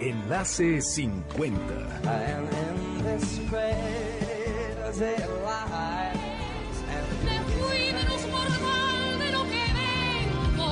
Enlace 50. Me fui menos mortal de lo que vengo.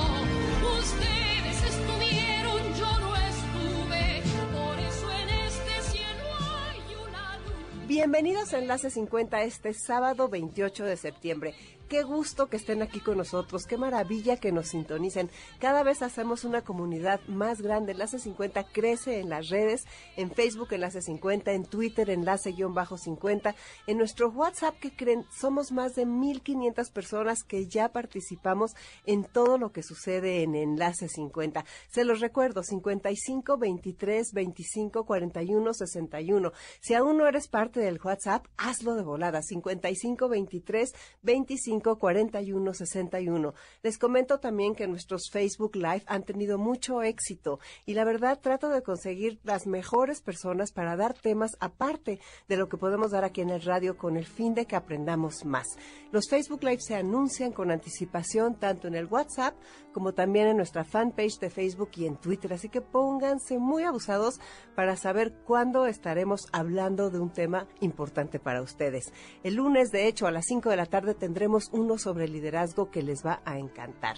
Ustedes estuvieron, yo no estuve. Por eso en este cielo hay una luz. Bienvenidos a Enlace 50 este sábado 28 de septiembre. Qué gusto que estén aquí con nosotros, qué maravilla que nos sintonicen. Cada vez hacemos una comunidad más grande. Enlace 50 crece en las redes, en Facebook Enlace 50, en Twitter Enlace-50, en nuestro WhatsApp que creen, somos más de 1500 personas que ya participamos en todo lo que sucede en Enlace 50. Se los recuerdo, 55 23 25 41 61. Si aún no eres parte del WhatsApp, hazlo de volada, 55 23 25 41 61. Les comento también que nuestros Facebook Live han tenido mucho éxito y la verdad trato de conseguir las mejores personas para dar temas aparte de lo que podemos dar aquí en el radio con el fin de que aprendamos más. Los Facebook Live se anuncian con anticipación tanto en el WhatsApp como también en nuestra fanpage de Facebook y en Twitter, así que pónganse muy abusados para saber cuándo estaremos hablando de un tema importante para ustedes. El lunes, de hecho, a las 5 de la tarde tendremos uno sobre liderazgo que les va a encantar.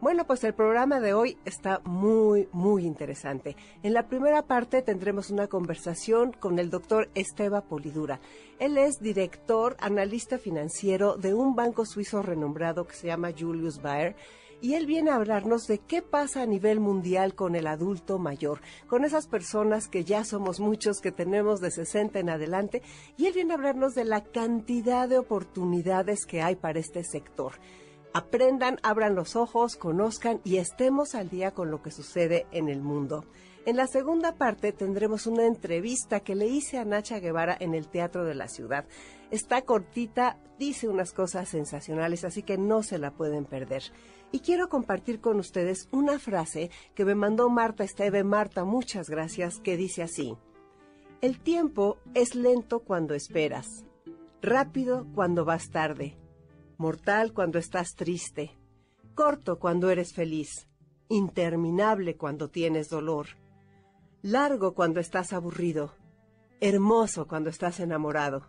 Bueno, pues el programa de hoy está muy, muy interesante. En la primera parte tendremos una conversación con el doctor Esteba Polidura. Él es director, analista financiero de un banco suizo renombrado que se llama Julius Baer. Y él viene a hablarnos de qué pasa a nivel mundial con el adulto mayor, con esas personas que ya somos muchos, que tenemos de 60 en adelante. Y él viene a hablarnos de la cantidad de oportunidades que hay para este sector aprendan, abran los ojos, conozcan y estemos al día con lo que sucede en el mundo. En la segunda parte tendremos una entrevista que le hice a Nacha Guevara en el Teatro de la Ciudad. Está cortita, dice unas cosas sensacionales, así que no se la pueden perder. Y quiero compartir con ustedes una frase que me mandó Marta Esteve. Marta, muchas gracias, que dice así. El tiempo es lento cuando esperas, rápido cuando vas tarde mortal cuando estás triste, corto cuando eres feliz, interminable cuando tienes dolor, largo cuando estás aburrido, hermoso cuando estás enamorado.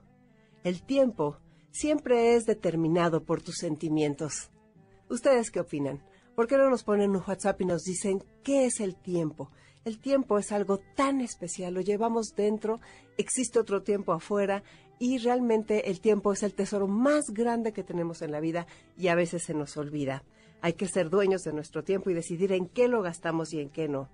El tiempo siempre es determinado por tus sentimientos. ¿Ustedes qué opinan? ¿Por qué no nos ponen un WhatsApp y nos dicen qué es el tiempo? El tiempo es algo tan especial, lo llevamos dentro, existe otro tiempo afuera y realmente el tiempo es el tesoro más grande que tenemos en la vida y a veces se nos olvida. Hay que ser dueños de nuestro tiempo y decidir en qué lo gastamos y en qué no.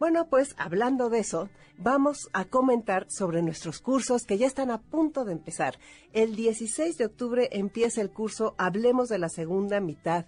Bueno, pues hablando de eso, vamos a comentar sobre nuestros cursos que ya están a punto de empezar. El 16 de octubre empieza el curso Hablemos de la segunda mitad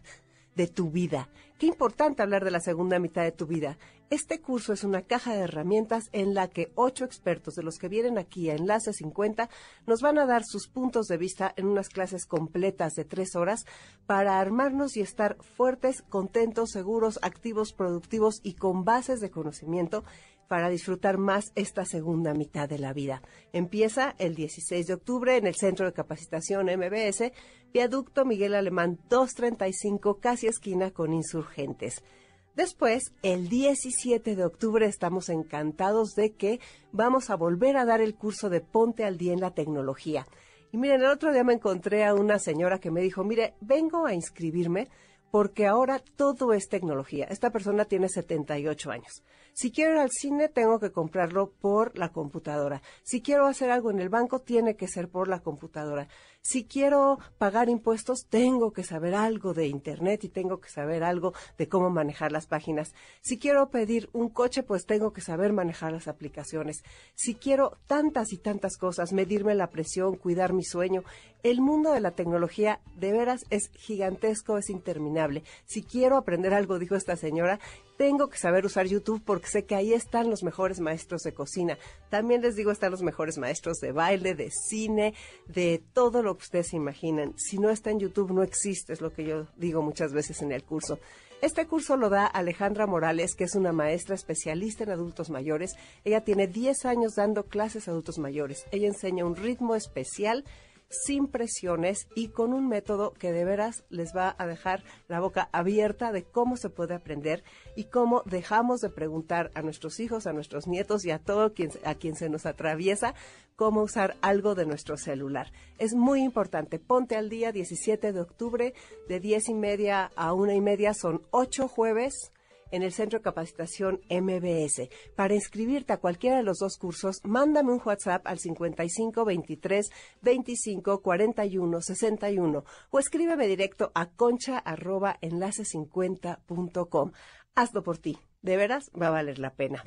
de tu vida. Qué importante hablar de la segunda mitad de tu vida. Este curso es una caja de herramientas en la que ocho expertos de los que vienen aquí a Enlace 50 nos van a dar sus puntos de vista en unas clases completas de tres horas para armarnos y estar fuertes, contentos, seguros, activos, productivos y con bases de conocimiento para disfrutar más esta segunda mitad de la vida. Empieza el 16 de octubre en el Centro de Capacitación MBS, Viaducto Miguel Alemán 235, casi esquina con insurgentes. Después, el 17 de octubre, estamos encantados de que vamos a volver a dar el curso de Ponte al Día en la Tecnología. Y miren, el otro día me encontré a una señora que me dijo, mire, vengo a inscribirme porque ahora todo es tecnología. Esta persona tiene 78 años. Si quiero ir al cine, tengo que comprarlo por la computadora. Si quiero hacer algo en el banco, tiene que ser por la computadora. Si quiero pagar impuestos, tengo que saber algo de Internet y tengo que saber algo de cómo manejar las páginas. Si quiero pedir un coche, pues tengo que saber manejar las aplicaciones. Si quiero tantas y tantas cosas, medirme la presión, cuidar mi sueño, el mundo de la tecnología de veras es gigantesco, es interminable. Si quiero aprender algo, dijo esta señora, tengo que saber usar YouTube porque sé que ahí están los mejores maestros de cocina. También les digo, están los mejores maestros de baile, de cine, de todo lo que ustedes imaginan. Si no está en YouTube, no existe, es lo que yo digo muchas veces en el curso. Este curso lo da Alejandra Morales, que es una maestra especialista en adultos mayores. Ella tiene 10 años dando clases a adultos mayores. Ella enseña un ritmo especial sin presiones y con un método que de veras les va a dejar la boca abierta de cómo se puede aprender y cómo dejamos de preguntar a nuestros hijos, a nuestros nietos y a todo quien, a quien se nos atraviesa cómo usar algo de nuestro celular. Es muy importante. Ponte al día 17 de octubre de 10 y media a una y media. Son ocho jueves en el Centro de Capacitación MBS. Para inscribirte a cualquiera de los dos cursos, mándame un WhatsApp al 55 23 25 41 61 o escríbeme directo a concha arroba enlace50.com. Hazlo por ti. De veras, va a valer la pena.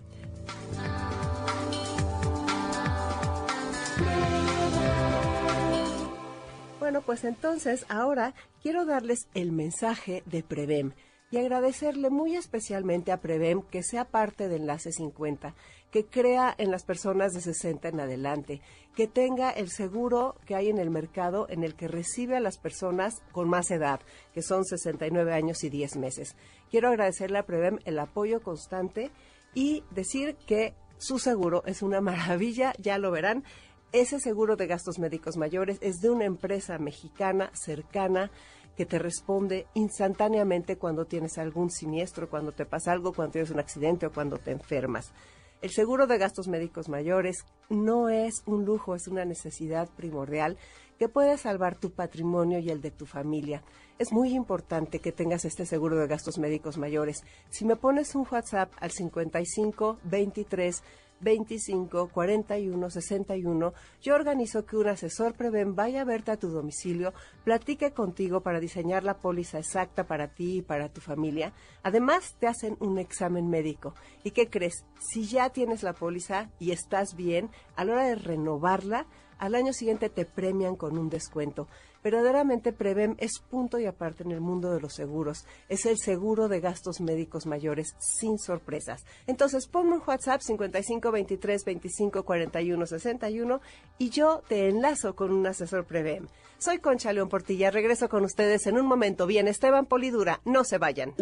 Bueno, pues entonces ahora quiero darles el mensaje de Prevem y agradecerle muy especialmente a Prevem que sea parte de Enlace 50, que crea en las personas de 60 en adelante, que tenga el seguro que hay en el mercado en el que recibe a las personas con más edad, que son 69 años y 10 meses. Quiero agradecerle a Prevem el apoyo constante y decir que su seguro es una maravilla, ya lo verán. Ese seguro de gastos médicos mayores es de una empresa mexicana cercana que te responde instantáneamente cuando tienes algún siniestro, cuando te pasa algo, cuando tienes un accidente o cuando te enfermas. El seguro de gastos médicos mayores no es un lujo, es una necesidad primordial que puede salvar tu patrimonio y el de tu familia. Es muy importante que tengas este seguro de gastos médicos mayores. Si me pones un WhatsApp al 55 23 25 41 61, yo organizo que un asesor Preven vaya a verte a tu domicilio, platique contigo para diseñar la póliza exacta para ti y para tu familia. Además, te hacen un examen médico. ¿Y qué crees? Si ya tienes la póliza y estás bien, a la hora de renovarla, al año siguiente te premian con un descuento. Verdaderamente Prevem es punto y aparte en el mundo de los seguros. Es el seguro de gastos médicos mayores sin sorpresas. Entonces ponme un WhatsApp 55 23 25 41 61 y yo te enlazo con un asesor Prevem. Soy Concha León Portilla. Regreso con ustedes en un momento. Bien, Esteban Polidura, no se vayan.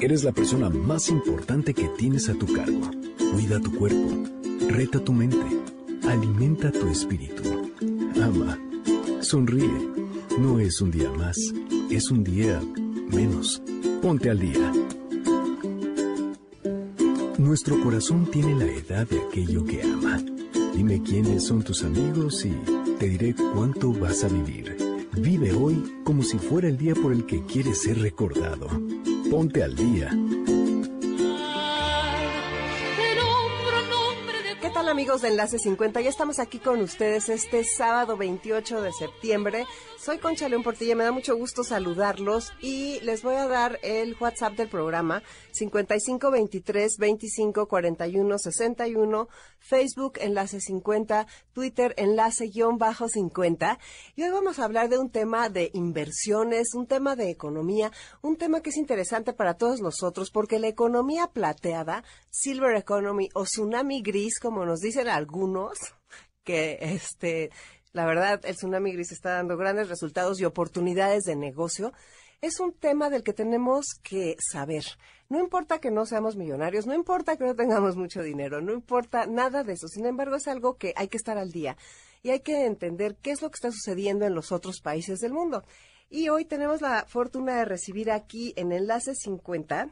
Eres la persona más importante que tienes a tu cargo. Cuida tu cuerpo. Reta tu mente. Alimenta tu espíritu. Ama. Sonríe. No es un día más, es un día menos. Ponte al día. Nuestro corazón tiene la edad de aquello que ama. Dime quiénes son tus amigos y te diré cuánto vas a vivir. Vive hoy como si fuera el día por el que quieres ser recordado. Ponte al día. Amigos de Enlace 50? Ya estamos aquí con ustedes este sábado 28 de septiembre. Soy Concha León Portilla, me da mucho gusto saludarlos y les voy a dar el WhatsApp del programa 5523 25 41 61, Facebook Enlace 50, Twitter Enlace guion bajo 50. Y hoy vamos a hablar de un tema de inversiones, un tema de economía, un tema que es interesante para todos nosotros porque la economía plateada, Silver Economy o Tsunami Gris, como nos dicen algunos, que este la verdad, el tsunami gris está dando grandes resultados y oportunidades de negocio. Es un tema del que tenemos que saber. No importa que no seamos millonarios, no importa que no tengamos mucho dinero, no importa nada de eso. Sin embargo, es algo que hay que estar al día y hay que entender qué es lo que está sucediendo en los otros países del mundo. Y hoy tenemos la fortuna de recibir aquí en Enlace 50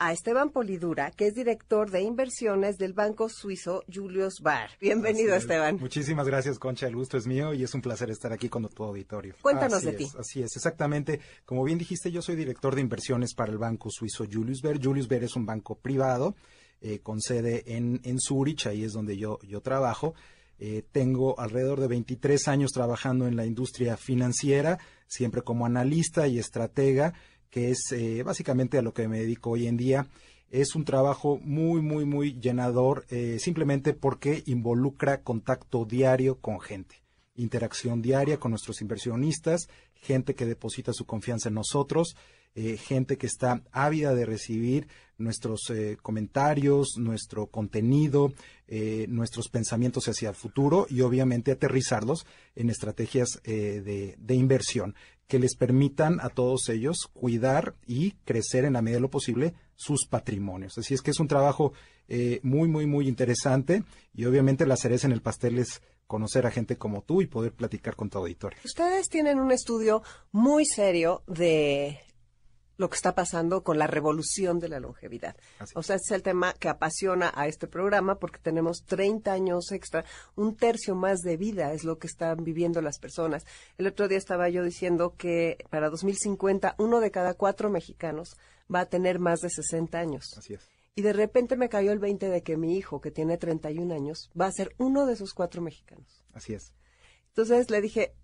a Esteban Polidura, que es director de inversiones del banco suizo Julius Baer. Bienvenido, Así es. Esteban. Muchísimas gracias, Concha. El gusto es mío y es un placer estar aquí con tu auditorio. Cuéntanos Así de ti. Así es, exactamente. Como bien dijiste, yo soy director de inversiones para el banco suizo Julius Baer. Julius Baer es un banco privado eh, con sede en, en Zurich, ahí es donde yo, yo trabajo. Eh, tengo alrededor de 23 años trabajando en la industria financiera, siempre como analista y estratega que es eh, básicamente a lo que me dedico hoy en día. Es un trabajo muy, muy, muy llenador, eh, simplemente porque involucra contacto diario con gente, interacción diaria con nuestros inversionistas, gente que deposita su confianza en nosotros, eh, gente que está ávida de recibir nuestros eh, comentarios, nuestro contenido, eh, nuestros pensamientos hacia el futuro y obviamente aterrizarlos en estrategias de inversión que les permitan a todos ellos cuidar y crecer en la medida de lo posible sus patrimonios. Así es que es un trabajo eh, muy, muy, muy interesante y obviamente la cereza en el pastel es conocer a gente como tú y poder platicar con tu auditorio. Ustedes tienen un estudio muy serio de lo que está pasando con la revolución de la longevidad. Así O sea, ese es el tema que apasiona a este programa porque tenemos 30 años extra, un tercio más de vida es lo que están viviendo las personas. El otro día estaba yo diciendo que para 2050 uno de cada cuatro mexicanos va a tener más de 60 años. Así es. Y de repente me cayó el 20 de que mi hijo, que tiene 31 años, va a ser uno de esos cuatro mexicanos. Así es. Entonces le dije,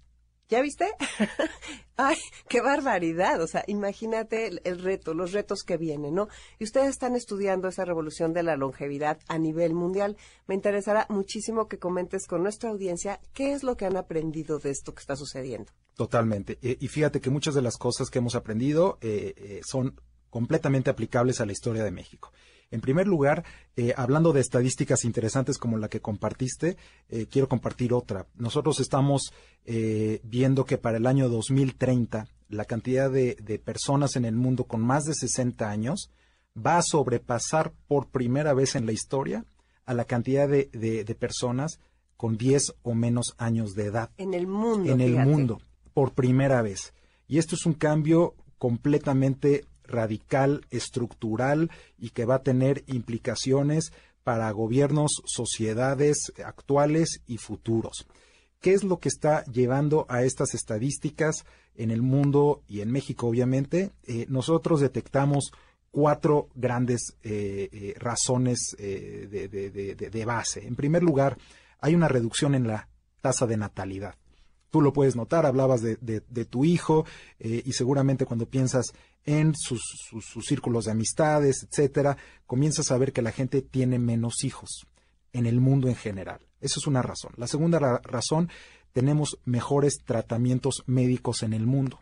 ¿ya viste? Ay, qué barbaridad. O sea, imagínate el, reto, los retos que vienen, ¿no? Y ustedes están estudiando esa revolución de la longevidad a nivel mundial. Me interesará muchísimo que comentes con nuestra audiencia qué es lo que han aprendido de esto que está sucediendo. Totalmente. Eh, y fíjate que muchas de las cosas que hemos aprendido eh, eh, son completamente aplicables a la historia de México. En primer lugar, eh, hablando de estadísticas interesantes como la que compartiste, eh, quiero compartir otra. Nosotros estamos eh, viendo que para el año 2030 la cantidad de, de personas en el mundo con más de 60 años va a sobrepasar por primera vez en la historia a la cantidad de, de- de personas con 10 o menos años de edad En el mundo. en el fíjate. mundo por primera vez. Y esto es un cambio completamente radical, estructural y que va a tener implicaciones para gobiernos, sociedades actuales y futuros. ¿Qué es lo que está llevando a estas estadísticas en el mundo y en México, obviamente? Eh, nosotros detectamos cuatro grandes eh, eh, razones de base. En primer lugar, hay una reducción en la tasa de natalidad. Tú lo puedes notar, hablabas de, de- de tu hijo eh, y seguramente cuando piensas en sus, círculos de amistades, etcétera, comienzas a ver que la gente tiene menos hijos en el mundo en general. Eso es una razón. La segunda ra- razón, tenemos mejores tratamientos médicos en el mundo.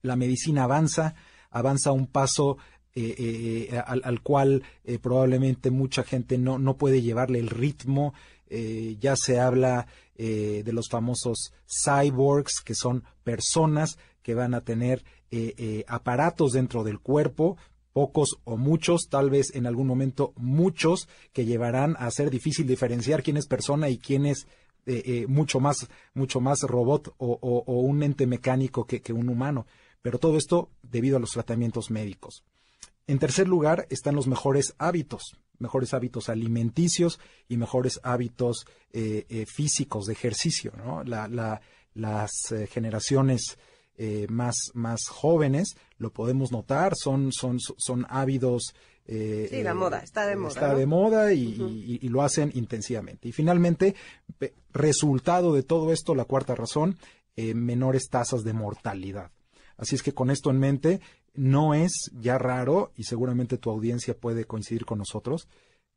La medicina avanza, avanza un paso eh, eh, al, al cual probablemente mucha gente no puede llevarle el ritmo. Eh, ya se habla eh, de los famosos cyborgs, que son personas que van a tener eh, aparatos dentro del cuerpo, pocos o muchos, tal vez en algún momento muchos, que llevarán a ser difícil diferenciar quién es persona y quién es mucho más mucho más robot o, un ente mecánico que un humano. Pero todo esto debido a los tratamientos médicos. En tercer lugar están los mejores hábitos, mejores hábitos alimenticios y mejores hábitos eh, eh, físicos de ejercicio. ¿no? La- la- las eh, generaciones más, más jóvenes, lo podemos notar, son, son, son ávidos. Sí, la moda, está de moda, Está ¿no? de moda y, y- y lo hacen intensivamente. Y finalmente, resultado de todo esto, la cuarta razón, menores tasas de mortalidad. Así es que con esto en mente, no es ya raro, y seguramente tu audiencia puede coincidir con nosotros,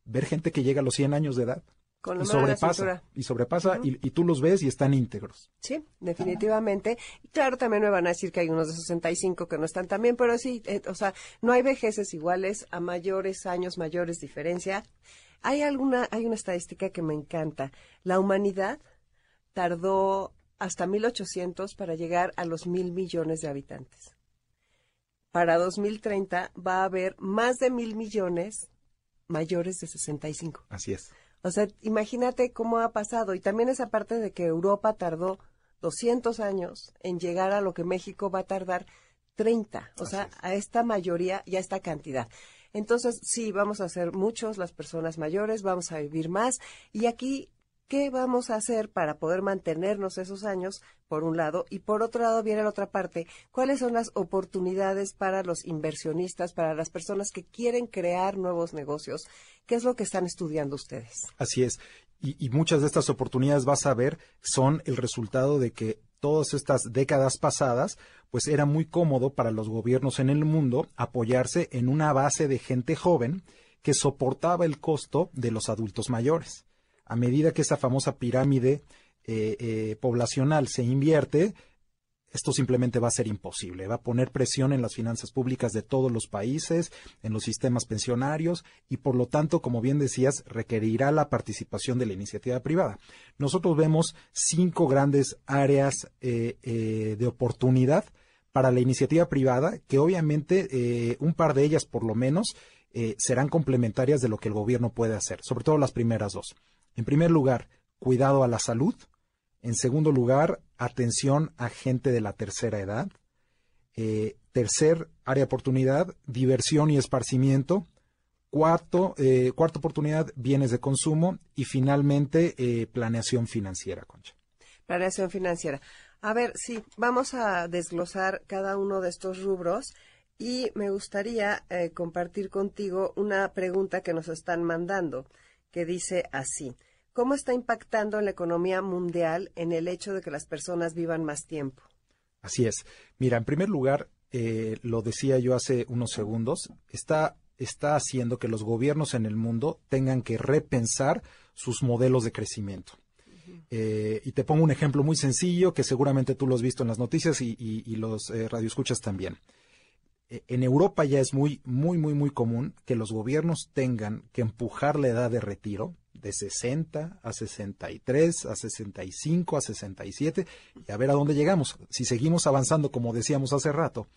ver gente que llega a los 100 años de edad Con la y la sobrepasa, y sobrepasa, y, y tú los ves y están íntegros. Sí, definitivamente. Y claro, también me van a decir que hay unos de 65 que no están tan bien, pero sí, eh, o sea, no hay vejeces iguales, a mayores años, mayores diferencia. Hay alguna, hay una estadística que me encanta. La humanidad tardó hasta 1800 para llegar a los mil millones de habitantes. Para 2030 va a haber más de mil millones mayores de 65. Así es. O sea, imagínate cómo ha pasado. Y también esa parte de que Europa tardó 200 años en llegar a lo que México va a tardar 30. O Así sea, es. a esta mayoría y a esta cantidad. Entonces, sí, vamos a ser muchos las personas mayores, vamos a vivir más. Y aquí, ¿qué vamos a hacer para poder mantenernos esos años, por un lado? Y por otro lado, viene la otra parte. ¿Cuáles son las oportunidades para los inversionistas, para las personas que quieren crear nuevos negocios? ¿Qué es lo que están estudiando ustedes? Así es. Y, muchas de estas oportunidades vas a ver son el resultado de que todas estas décadas pasadas, pues era muy cómodo para los gobiernos en el mundo apoyarse en una base de gente joven que soportaba el costo de los adultos mayores. A medida que esa famosa pirámide eh, eh, poblacional se invierte, esto simplemente va a ser imposible. Va a poner presión en las finanzas públicas de todos los países, en los sistemas pensionarios y por lo tanto, como bien decías, requerirá la participación de la iniciativa privada. Nosotros vemos cinco grandes áreas eh, de oportunidad para la iniciativa privada, que obviamente un par de ellas por lo menos serán complementarias de lo que el gobierno puede hacer, sobre todo las primeras dos. En primer lugar, cuidado a la salud. En segundo lugar, atención a gente de la tercera edad. Eh, tercer área de oportunidad, diversión y esparcimiento. Cuarto, eh, cuarta oportunidad, bienes de consumo. Y finalmente, eh, planeación financiera, Concha. Planeación financiera. A ver, sí, vamos a desglosar cada uno de estos rubros y me gustaría compartir contigo una pregunta que nos están mandando, que dice así. ¿Cómo está impactando en la economía mundial en el hecho de que las personas vivan más tiempo? Así es. Mira, en primer lugar, eh, lo decía yo hace unos segundos, está, está haciendo que los gobiernos en el mundo tengan que repensar sus modelos de crecimiento. Eh, y te pongo un ejemplo muy sencillo que seguramente tú lo has visto en las noticias y, los eh, radioescuchas también. En Europa ya es muy, muy, muy, muy común que los gobiernos tengan que empujar la edad de retiro de 60 a 63, a 65, a 67 y a ver a dónde llegamos. Si seguimos avanzando, como decíamos hace rato,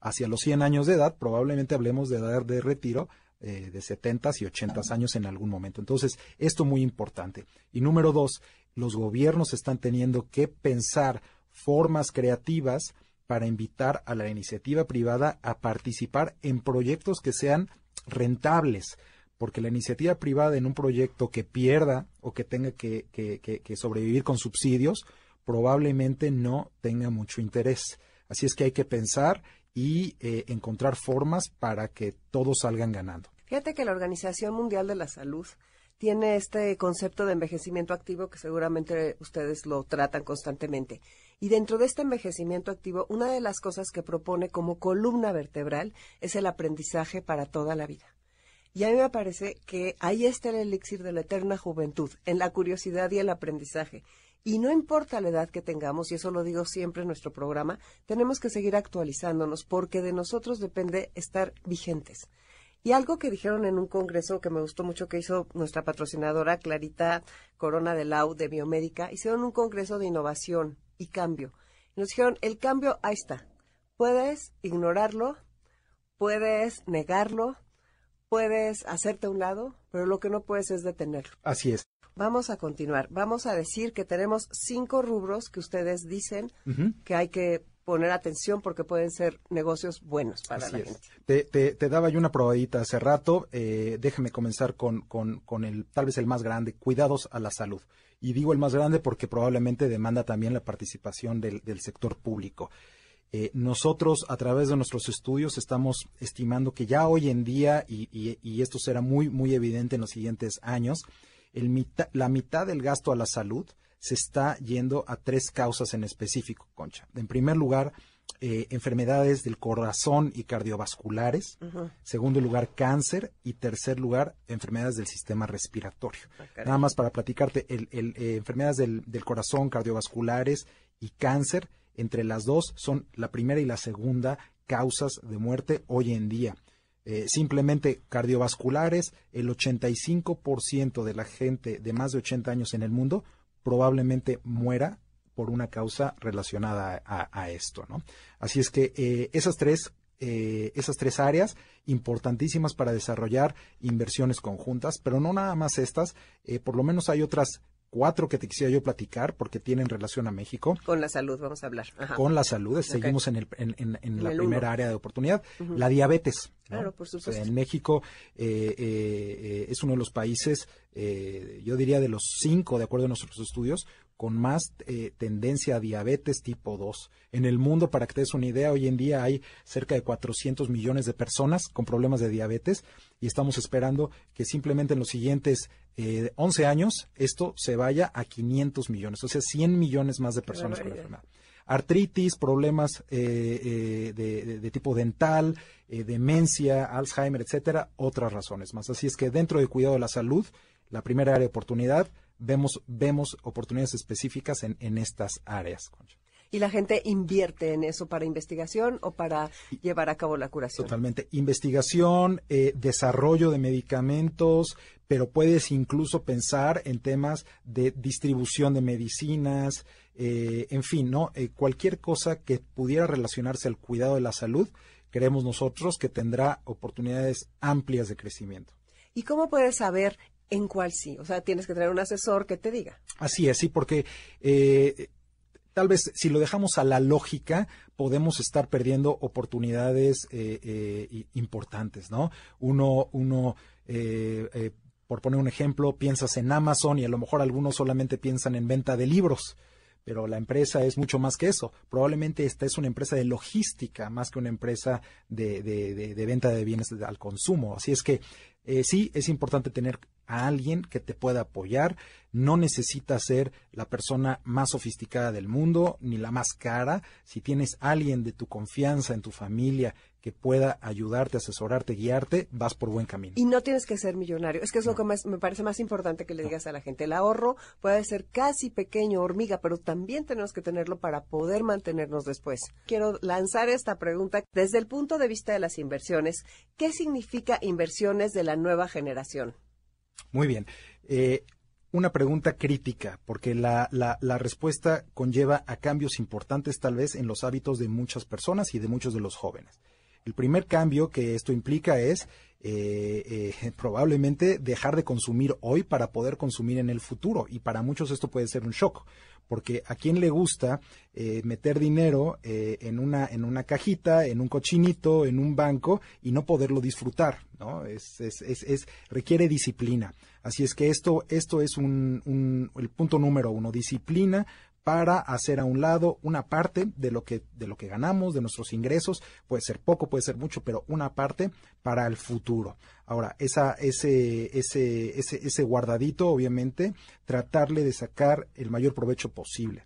hacia los 100 años de edad, probablemente hablemos de edad de retiro eh, de 70 y 80 años en algún momento. Entonces, esto muy importante. Y número dos, los gobiernos están teniendo que pensar formas creativas para invitar a la iniciativa privada a participar en proyectos que sean rentables, porque la iniciativa privada en un proyecto que pierda o que tenga que, sobrevivir con subsidios probablemente no tenga mucho interés. Así es que hay que pensar y eh, encontrar formas para que todos salgan ganando. Fíjate que la Organización Mundial de la Salud tiene este concepto de envejecimiento activo que seguramente ustedes lo tratan constantemente. Y dentro de este envejecimiento activo, una de las cosas que propone como columna vertebral es el aprendizaje para toda la vida. Y a mí me parece que ahí está el elixir de la eterna juventud, en la curiosidad y el aprendizaje. Y no importa la edad que tengamos, y eso lo digo siempre en nuestro programa, tenemos que seguir actualizándonos porque de nosotros depende estar vigentes. Y algo que dijeron en un congreso que me gustó mucho que hizo nuestra patrocinadora Clarita Corona de Lau de Biomédica, hicieron un congreso de innovación y cambio. Y nos dijeron, el cambio ahí está. Puedes ignorarlo, puedes negarlo, puedes hacerte a un lado, pero lo que no puedes es detenerlo. Así es. Vamos a continuar. Vamos a decir que tenemos cinco rubros que ustedes dicen que hay que poner atención porque pueden ser negocios buenos para la gente. Te, daba yo una probadita hace rato. Eh, déjame comenzar con, con, el, tal vez el más grande, cuidados a la salud. Y digo el más grande porque probablemente demanda también la participación del, del sector público. Eh, nosotros, a través de nuestros estudios, estamos estimando que ya hoy en día, y, esto será muy, muy evidente en los siguientes años, la mitad del gasto a la salud se está yendo a tres causas en específico, Concha. En primer lugar, eh, enfermedades del corazón y cardiovasculares. Segundo lugar, cáncer. Y tercer lugar, enfermedades del sistema respiratorio. Ah, Nada más para platicarte, el, eh, enfermedades del, del corazón, cardiovasculares y cáncer entre las dos son la primera y la segunda causas de muerte hoy en día. Eh, simplemente cardiovasculares, el 85% de la gente de más de 80 años en el mundo probablemente muera por una causa relacionada a, esto, ¿no? Así es que eh, esas tres eh, esas tres áreas importantísimas para desarrollar inversiones conjuntas, pero no nada más estas, por lo menos hay otras cuatro que te quisiera yo platicar porque tienen relación a México. Con la salud, vamos a hablar. Con la salud, seguimos en, el, en, la primera área de oportunidad. La diabetes. Claro, por supuesto. en México eh, eh, es uno de los países, eh, yo diría de los cinco, de acuerdo a nuestros estudios, con más tendencia a diabetes tipo 2. En el mundo, para que te des una idea, hoy en día hay cerca de 400 millones de personas con problemas de diabetes y estamos esperando que simplemente en los siguientes 11 años esto se vaya a 500 millones, o sea, 100 millones más de personas con la enfermedad artritis, problemas eh, eh, de, tipo dental, eh, demencia, Alzheimer, etcétera, otras razones más. Así es que dentro del cuidado de la salud, la primera área de oportunidad, vemos, vemos oportunidades específicas en, en estas áreas. Y la gente invierte en eso para investigación o para llevar a cabo la curación. Totalmente. Investigación, eh, desarrollo de medicamentos, pero puedes incluso pensar en temas de distribución de medicinas, eh, en fin, ¿no? Eh, cualquier cosa que pudiera relacionarse al cuidado de la salud, creemos nosotros que tendrá oportunidades amplias de crecimiento. ¿Y cómo puedes saber en cuál sí? O sea, tienes que tener un asesor que te diga. Así es, sí, porque eh, tal vez si lo dejamos a la lógica, podemos estar perdiendo oportunidades eh, eh, importantes, ¿no? Uno, uno por poner un ejemplo, piensas en Amazon y a lo mejor algunos solamente piensan en venta de libros pero la empresa es mucho más que eso. Probablemente esta es una empresa de logística más que una empresa de, venta de bienes al consumo. Así es que sí, es importante tener a alguien que te pueda apoyar. No necesitas ser la persona más sofisticada del mundo ni la más cara. Si tienes alguien de tu confianza en tu familia que pueda ayudarte, asesorarte, guiarte, vas por buen camino. Y no tienes que ser millonario. Es que es lo que me parece más importante que le digas a la gente. El ahorro puede ser casi pequeño, hormiga, pero también tenemos que tenerlo para poder mantenernos después. Quiero lanzar esta pregunta desde el punto de vista de las inversiones. ¿Qué significa inversiones de la nueva generación? Muy bien. Eh, una pregunta crítica, porque la, la, respuesta conlleva a cambios importantes tal vez en los hábitos de muchas personas y de muchos de los jóvenes. El primer cambio que esto implica es eh, eh, probablemente dejar de consumir hoy para poder consumir en el futuro. Y para muchos esto puede ser un shock, porque a quién le gusta eh, meter dinero en, una, en una cajita, en un cochinito, en un banco y no poderlo disfrutar, ¿no? Es, es, es, requiere disciplina. Así es que esto, esto es un, un, el punto número uno, disciplina para hacer a un lado una parte de lo que de lo que ganamos, de nuestros ingresos, puede ser poco, puede ser mucho, pero una parte para el futuro. Ahora, esa, ese, ese, ese, ese guardadito, obviamente, tratarle de sacar el mayor provecho posible.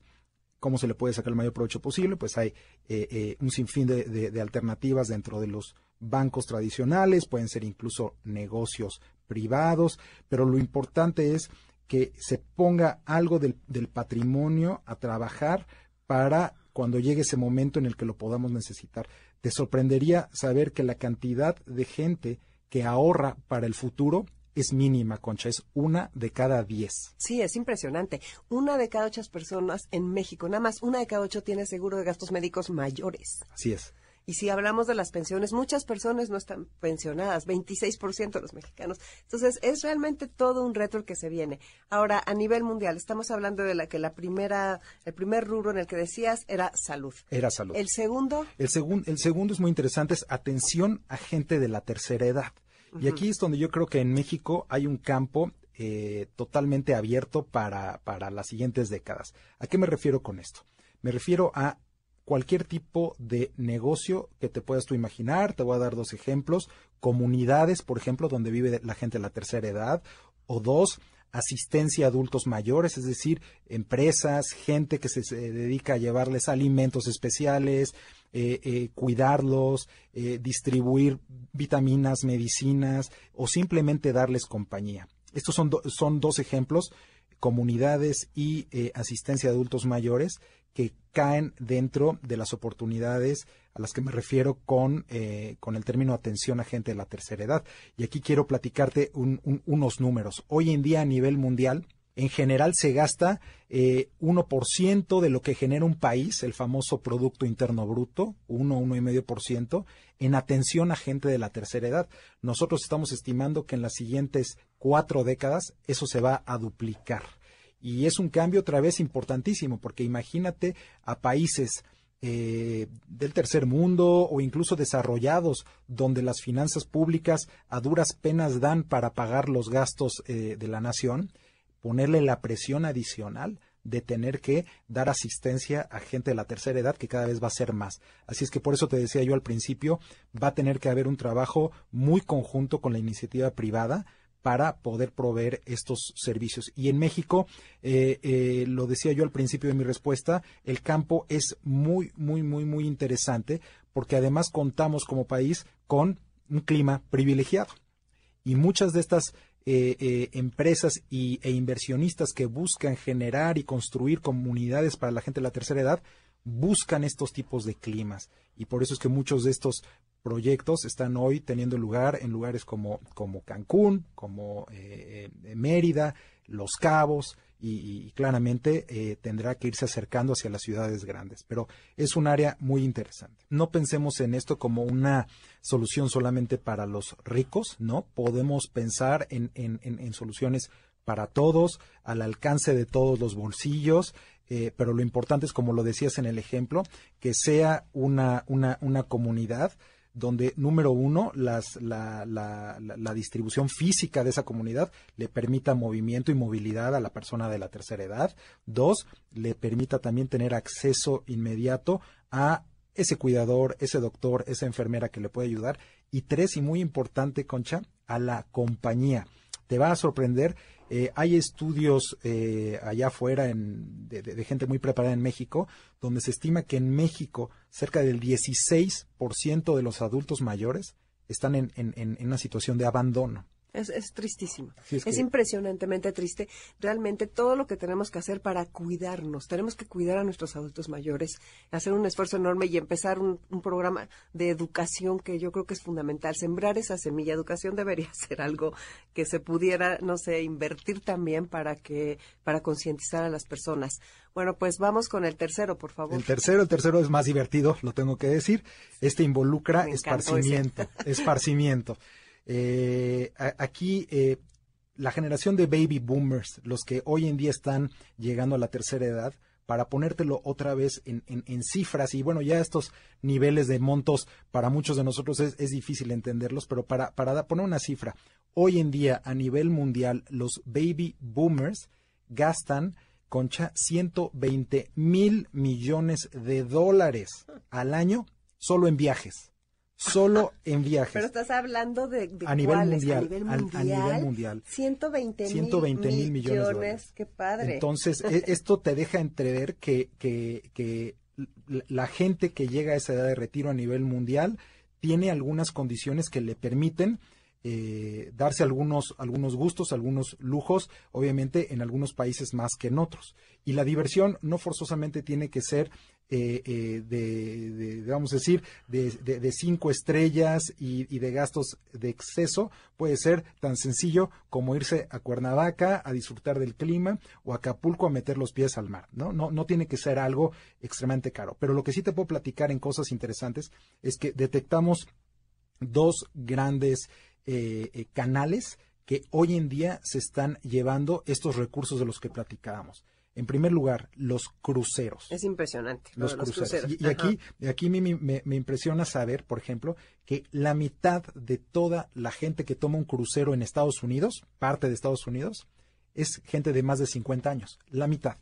¿Cómo se le puede sacar el mayor provecho posible? Pues hay eh, eh, un sinfín de, de alternativas dentro de los bancos tradicionales, pueden ser incluso negocios privados, pero lo importante es que se ponga algo del, patrimonio a trabajar para cuando llegue ese momento en el que lo podamos necesitar. Te sorprendería saber que la cantidad de gente que ahorra para el futuro es mínima, Concha, es una de cada diez. Sí, es impresionante. Una de cada ocho personas en México, nada más una de cada ocho tiene seguro de gastos médicos mayores. Así es. Y si hablamos de las pensiones, muchas personas no están pensionadas, 26% de los mexicanos. Entonces, es realmente todo un reto el que se viene. Ahora, a nivel mundial, estamos hablando de la que la primera, el primer rubro en el que decías era salud. Era salud. El segundo. El, segundo el segundo es muy interesante, es atención a gente de la tercera edad. Y aquí es donde yo creo que en México hay un campo eh, totalmente abierto para, para las siguientes décadas. ¿A qué me refiero con esto? Me refiero a cualquier tipo de negocio que te puedas tú imaginar. Te voy a dar dos ejemplos. Comunidades, por ejemplo, donde vive la gente de la tercera edad. O dos, asistencia a adultos mayores, es decir, empresas, gente que se, dedica a llevarles alimentos especiales, eh, eh, cuidarlos, eh, distribuir vitaminas, medicinas o simplemente darles compañía. Estos son, son dos ejemplos, comunidades y asistencia a adultos mayores, que caen dentro de las oportunidades a las que me refiero con, eh, con el término atención a gente de la tercera edad. Y aquí quiero platicarte unos números. Hoy en día a nivel mundial, en general se gasta eh, 1% de lo que genera un país, el famoso Producto Interno Bruto, 1, 1,5%, en atención a gente de la tercera edad. Nosotros estamos estimando que en las siguientes cuatro décadas eso se va a duplicar. Y es un cambio otra vez importantísimo, porque imagínate a países eh, del tercer mundo o incluso desarrollados, donde las finanzas públicas a duras penas dan para pagar los gastos eh, de la nación, ponerle la presión adicional de tener que dar asistencia a gente de la tercera edad que cada vez va a ser más. Así es que por eso te decía yo al principio, va a tener que haber un trabajo muy conjunto con la iniciativa privada para poder proveer estos servicios. Y en México, eh, eh, lo decía yo al principio de mi respuesta, el campo es muy, muy, muy, muy interesante porque además contamos como país con un clima privilegiado. Y muchas de estas eh, empresas y, e inversionistas que buscan generar y construir comunidades para la gente de la tercera edad buscan estos tipos de climas y por eso es que muchos de estos proyectos están hoy teniendo lugar en lugares como, como Cancún, como eh, eh, Mérida, Los Cabos, y, claramente eh, tendrá que irse acercando hacia las ciudades grandes. Pero es un área muy interesante. No pensemos en esto como una solución solamente para los ricos, ¿no? Podemos pensar en, en, en, soluciones para todos, al alcance de todos los bolsillos, eh, pero lo importante es, como lo decías en el ejemplo, que sea una, una, una comunidad donde, número uno, las, la, la, la, distribución física de esa comunidad le permita movimiento y movilidad a la persona de la tercera edad. Dos, le permita también tener acceso inmediato a ese cuidador, ese doctor, esa enfermera que le puede ayudar. Y tres, y muy importante, Concha, a la compañía. Te va a sorprender eh, hay estudios eh, allá afuera en, de, gente muy preparada en México, donde se estima que en México cerca del 16% de los adultos mayores están en, en una situación de abandono. Es, es tristísimo. es, impresionantemente triste. Realmente todo lo que tenemos que hacer para cuidarnos, tenemos que cuidar a nuestros adultos mayores, hacer un esfuerzo enorme y empezar un, programa de educación que yo creo que es fundamental. Sembrar esa semilla. Educación debería ser algo que se pudiera, no sé, invertir también para que, para concientizar a las personas. Bueno, pues vamos con el tercero, por favor. El tercero, el tercero es más divertido, lo tengo que decir. Este involucra esparcimiento, esparcimiento. Eh, aquí eh, la generación de baby boomers, los que hoy en día están llegando a la tercera edad, para ponértelo otra vez en, cifras, y bueno, ya estos niveles de montos para muchos de nosotros es, difícil entenderlos, pero para, para poner una cifra, hoy en día a nivel mundial los baby boomers gastan, concha, 120 mil millones de dólares al año solo en viajes solo en viajes. Pero estás hablando de, a, nivel mundial, a nivel mundial. 120, 120 mil millones, Qué padre. Entonces, e, esto te deja entrever que, que, que la gente que llega a esa edad de retiro a nivel mundial tiene algunas condiciones que le permiten eh, darse algunos, algunos gustos, algunos lujos, obviamente en algunos países más que en otros. Y la diversión no forzosamente tiene que ser eh, eh, de, vamos a decir, de, cinco estrellas y, de gastos de exceso, puede ser tan sencillo como irse a Cuernavaca a disfrutar del clima o a Acapulco a meter los pies al mar, ¿no? No, no tiene que ser algo extremadamente caro. Pero lo que sí te puedo platicar en cosas interesantes es que detectamos dos grandes eh, canales que hoy en día se están llevando estos recursos de los que platicábamos. En primer lugar, los cruceros. Es impresionante. Los, cruceros. Y, aquí, aquí me, me, impresiona saber, por ejemplo, que la mitad de toda la gente que toma un crucero en Estados Unidos, parte de Estados Unidos, es gente de más de 50 años. La mitad.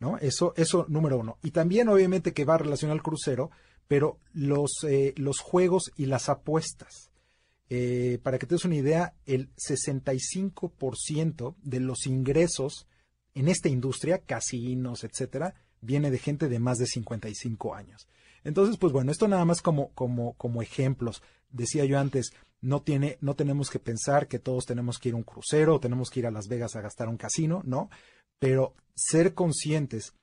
¿No? Eso, eso número uno. Y también, obviamente, que va relacionado al crucero, pero los, eh, los juegos y las apuestas. Eh, para que te des una idea, el 65% de los ingresos en esta industria, casinos, etcétera, viene de gente de más de 55 años. Entonces, pues bueno, esto nada más como, como, como ejemplos. Decía yo antes, no tiene, no tenemos que pensar que todos tenemos que ir a un crucero, o tenemos que ir a Las Vegas a gastar un casino, no, pero ser conscientes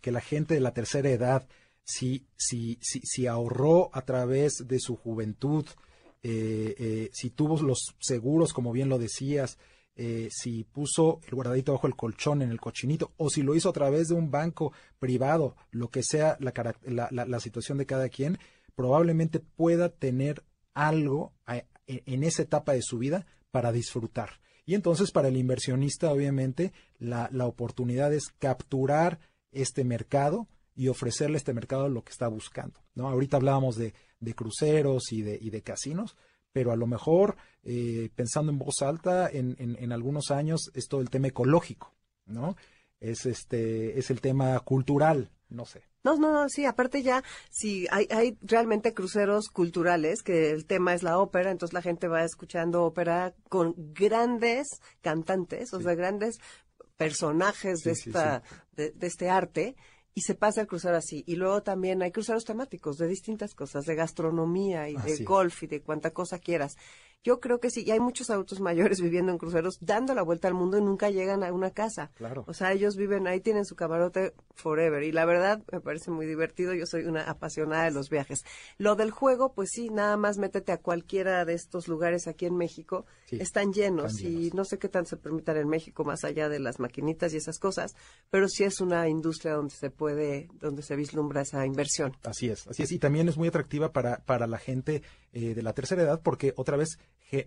que la gente de la tercera edad, si, si, si, si ahorró a través de su juventud, eh, eh, si tuvo los seguros, como bien lo decías, eh, si puso el guardadito bajo el colchón en el cochinito o si lo hizo a través de un banco privado, lo que sea la, la, situación de cada quien, probablemente pueda tener algo e, en esa etapa de su vida para disfrutar. Y entonces para el inversionista, obviamente, la, oportunidad es capturar este mercado y ofrecerle a este mercado lo que está buscando. ¿no? Ahorita hablábamos de, de cruceros y de, y de casinos, pero a lo mejor, eh, pensando en voz alta, en, en, algunos años es todo el tema ecológico, ¿no? Es, este, es el tema cultural, no sé. No, no, no, sí, aparte ya, si hay, hay realmente cruceros culturales, que el tema es la ópera, entonces la gente va escuchando ópera con grandes cantantes, o sea, grandes personajes de, esta, de, de, este arte, y se pasa el crucero así. Y luego también hay cruceros temáticos de distintas cosas, de gastronomía y de golf y de cuanta cosa quieras. Yo creo que sí, y hay muchos adultos mayores viviendo en cruceros, dando la vuelta al mundo y nunca llegan a una casa. Claro. O sea, ellos viven ahí, tienen su camarote forever. Y la verdad, me parece muy divertido. Yo soy una apasionada de los viajes. Lo del juego, pues sí, nada más métete a cualquiera de estos lugares aquí en México. Sí, están llenos están y no sé qué tanto se permitan en México más allá de las maquinitas y esas cosas, pero sí es una industria donde se puede, donde se vislumbra esa inversión. Así es, así es. Y también es muy atractiva para, para la gente eh, de la tercera edad porque otra vez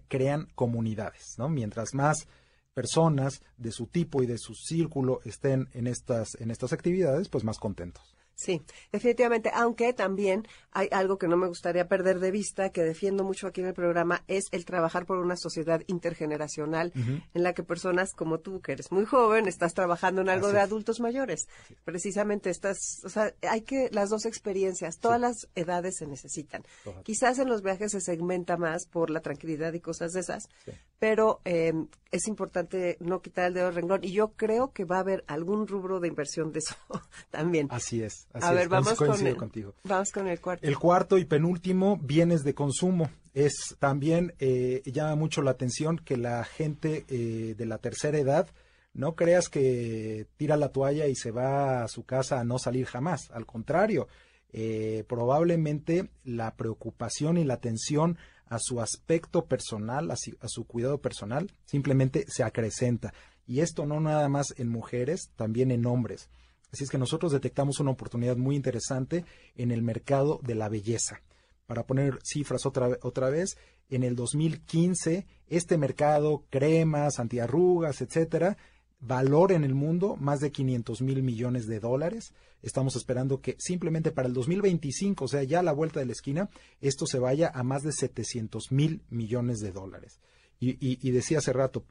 crean comunidades, ¿no? Mientras más personas de su tipo y de su círculo estén en estas, en estas actividades, pues más contentos. Sí, definitivamente, aunque también hay algo que no me gustaría perder de vista, que defiendo mucho aquí en el programa, es el trabajar por una sociedad intergeneracional en la que personas como tú, que eres muy joven, estás trabajando en algo Así de es. adultos mayores. Precisamente estas, o sea, hay que las dos experiencias, todas las edades se necesitan. Quizás en los viajes se segmenta más por la tranquilidad y cosas de esas, Sí. Pero eh, es importante no quitar el dedo del renglón y yo creo que va a haber algún rubro de inversión de eso también. Así es, así A es. ver, vamos con el, contigo. vamos con el cuarto. El cuarto y penúltimo, bienes de consumo. Es también, eh, llama mucho la atención que la gente eh, de la tercera edad, no creas que tira la toalla y se va a su casa a no salir jamás. Al contrario, eh, probablemente la preocupación y la atención a su aspecto personal, a su, cuidado personal, simplemente se acrecenta. Y esto no nada más en mujeres, también en hombres. Así es que nosotros detectamos una oportunidad muy interesante en el mercado de la belleza. Para poner cifras otra, otra vez, en el 2015 este mercado, cremas, antiarrugas, etcétera, valor en el mundo más de 500 mil millones de dólares. Estamos esperando que simplemente para el 2025, o sea, ya a la vuelta de la esquina, esto se vaya a más de 700 mil millones de dólares. Y, y- y decía hace rato,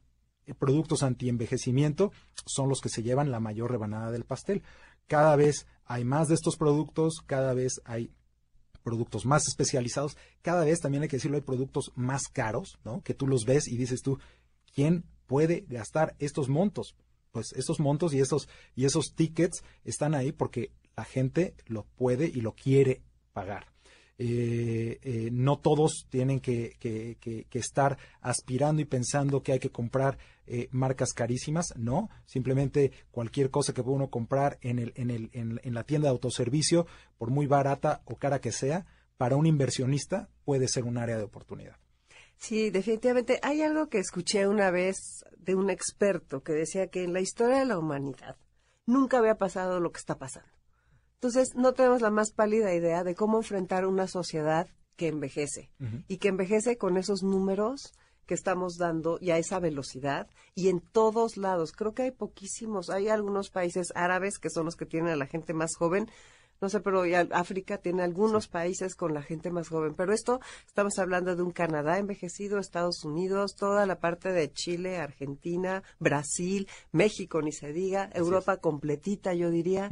productos antienvejecimiento son los que se llevan la mayor rebanada del pastel. Cada vez hay más de estos productos, cada vez hay productos más especializados, cada vez también hay que decirlo, hay productos más caros, ¿no? Que tú los ves y dices tú, ¿quién puede gastar estos montos? Pues estos montos y esos, y esos tickets están ahí porque la gente lo puede y lo quiere pagar. Eh, eh, no todos tienen que, estar aspirando y pensando que hay que comprar eh, marcas carísimas, no, simplemente cualquier cosa que uno comprar en, el, en, el, en la tienda de autoservicio, por muy barata o cara que sea, para un inversionista puede ser un área de oportunidad. Sí, definitivamente. Hay algo que escuché una vez de un experto que decía que en la historia de la humanidad nunca había pasado lo que está pasando. Entonces, no tenemos la más pálida idea de cómo enfrentar una sociedad que envejece y que envejece con esos números que estamos dando y a esa velocidad y en todos lados. Creo que hay poquísimos, hay algunos países árabes que son los que tienen a la gente más joven, no sé, pero ya África tiene algunos países con la gente más joven. Pero esto, estamos hablando de un Canadá envejecido, Estados Unidos, toda la parte de Chile, Argentina, Brasil, México, ni se diga, Europa completita, yo diría.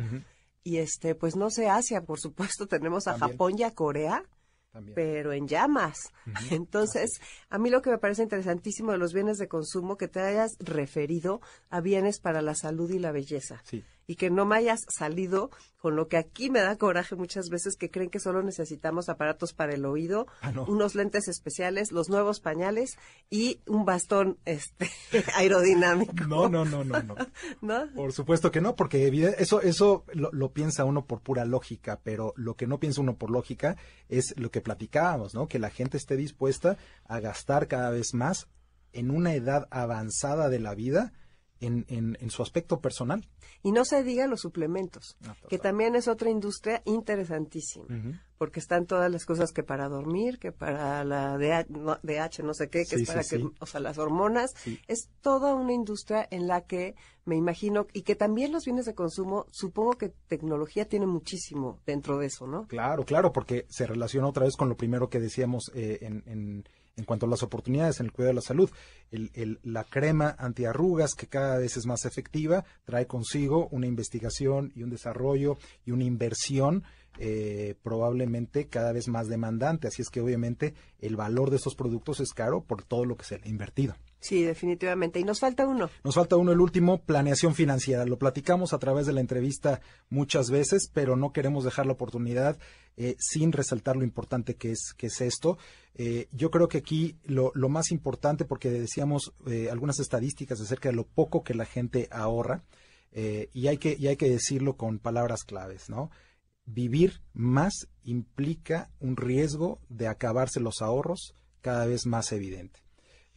Y este, pues no sé, Asia, por supuesto, tenemos a También. Japón y a Corea También. pero en llamas. Entonces, a mí lo que me parece interesantísimo de los bienes de consumo, que te hayas referido a bienes para la salud y la belleza. Sí. Y que no me hayas salido con lo que aquí me da coraje muchas veces, que creen que solo necesitamos aparatos para el oído, Ah, no. unos lentes especiales, los nuevos pañales y un bastón este aerodinámico. No, no, no, no, no. ¿No? Por supuesto que no, porque eso, eso lo, lo piensa uno por pura lógica, pero lo que no piensa uno por lógica es lo que platicábamos, ¿no? Que la gente esté dispuesta a gastar cada vez más en una edad avanzada de la vida en, en, en su aspecto personal. Y no se diga los suplementos, Ah, que también es otra industria interesantísima, porque están todas las cosas que para dormir, que para la DH, no, DH, no sé qué, que Sí, es para sí, que, sí. o sea, las hormonas, es toda una industria en la que me imagino, y que también los bienes de consumo, supongo que tecnología tiene muchísimo dentro de eso, ¿no? Claro, claro, porque se relaciona otra vez con lo primero que decíamos eh, en, en, en cuanto a las oportunidades en el cuidado de la salud. El, el- la crema antiarrugas, que cada vez es más efectiva, trae consigo una investigación y un desarrollo y una inversión eh, probablemente cada vez más demandante. Así es que obviamente el valor de estos productos es caro por todo lo que se ha invertido. Sí, definitivamente. Y nos falta uno. Nos falta uno, el último, planeación financiera. Lo platicamos a través de la entrevista muchas veces, pero no queremos dejar la oportunidad eh, sin resaltar lo importante que es, que es esto. Eh, yo creo que aquí lo, más importante, porque decíamos eh, algunas estadísticas acerca de lo poco que la gente ahorra, y, hay que, y hay que decirlo con palabras claves, ¿no? Vivir más implica un riesgo de acabarse los ahorros cada vez más evidente